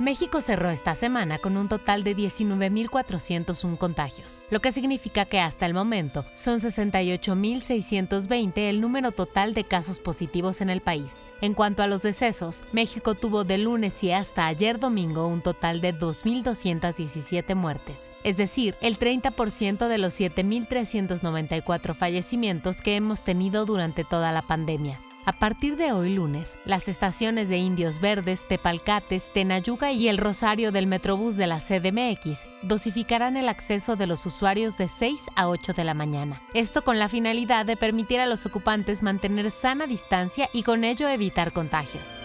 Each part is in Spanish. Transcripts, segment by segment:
México cerró esta semana con un total de 19.401 contagios, lo que significa que hasta el momento son 68.620 el número total de casos positivos en el país. En cuanto a los decesos, México tuvo de lunes y hasta ayer domingo un total de 2.217 muertes, es decir, el 30% de los 7.394 fallecimientos que hemos tenido durante toda la pandemia. A partir de hoy lunes, las estaciones de Indios Verdes, Tepalcates, Tenayuca y el Rosario del Metrobús de la CDMX dosificarán el acceso de los usuarios de 6 a 8 de la mañana. Esto con la finalidad de permitir a los ocupantes mantener sana distancia y con ello evitar contagios.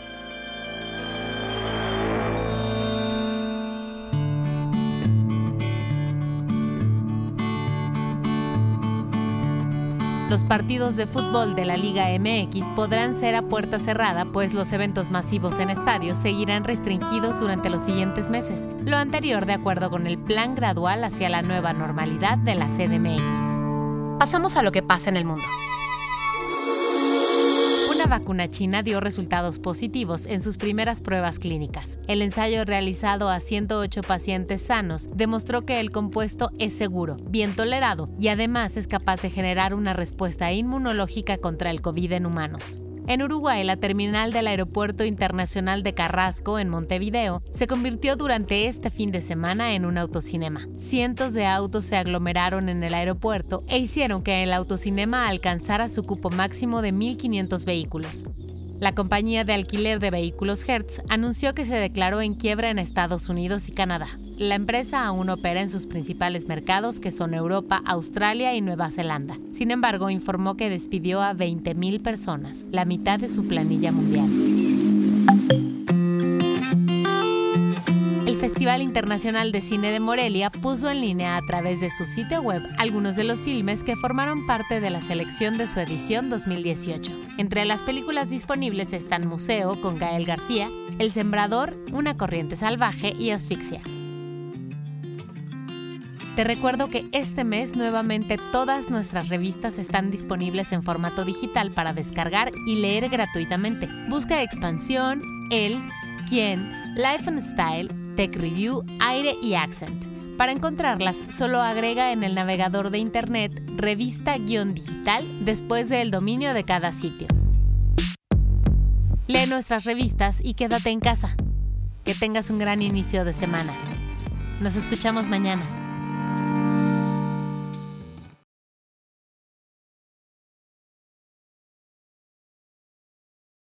Los partidos de fútbol de la Liga MX podrán ser a puerta cerrada, pues los eventos masivos en estadios seguirán restringidos durante los siguientes meses, lo anterior de acuerdo con el plan gradual hacia la nueva normalidad de la CDMX. Pasamos a lo que pasa en el mundo la vacuna china dio resultados positivos en sus primeras pruebas clínicas. El ensayo realizado a 108 pacientes sanos demostró que el compuesto es seguro, bien tolerado y además es capaz de generar una respuesta inmunológica contra el COVID en humanos. En Uruguay, la terminal del Aeropuerto Internacional de Carrasco, en Montevideo, se convirtió durante este fin de semana en un autocinema. Cientos de autos se aglomeraron en el aeropuerto e hicieron que el autocinema alcanzara su cupo máximo de 1.500 vehículos. La compañía de alquiler de vehículos Hertz anunció que se declaró en quiebra en Estados Unidos y Canadá. La empresa aún opera en sus principales mercados que son Europa, Australia y Nueva Zelanda. Sin embargo, informó que despidió a 20.000 personas, la mitad de su planilla mundial. Festival Internacional de Cine de Morelia puso en línea a través de su sitio web algunos de los filmes que formaron parte de la selección de su edición 2018. Entre las películas disponibles están Museo con Gael García, El Sembrador, Una Corriente Salvaje y Asfixia. Te recuerdo que este mes nuevamente todas nuestras revistas están disponibles en formato digital para descargar y leer gratuitamente. Busca Expansión, El, Quién, Life and Style, Tech Review, Aire y Accent. Para encontrarlas, solo agrega en el navegador de internet revista-digital después del dominio de cada sitio. Lee nuestras revistas y quédate en casa. Que tengas un gran inicio de semana. Nos escuchamos mañana.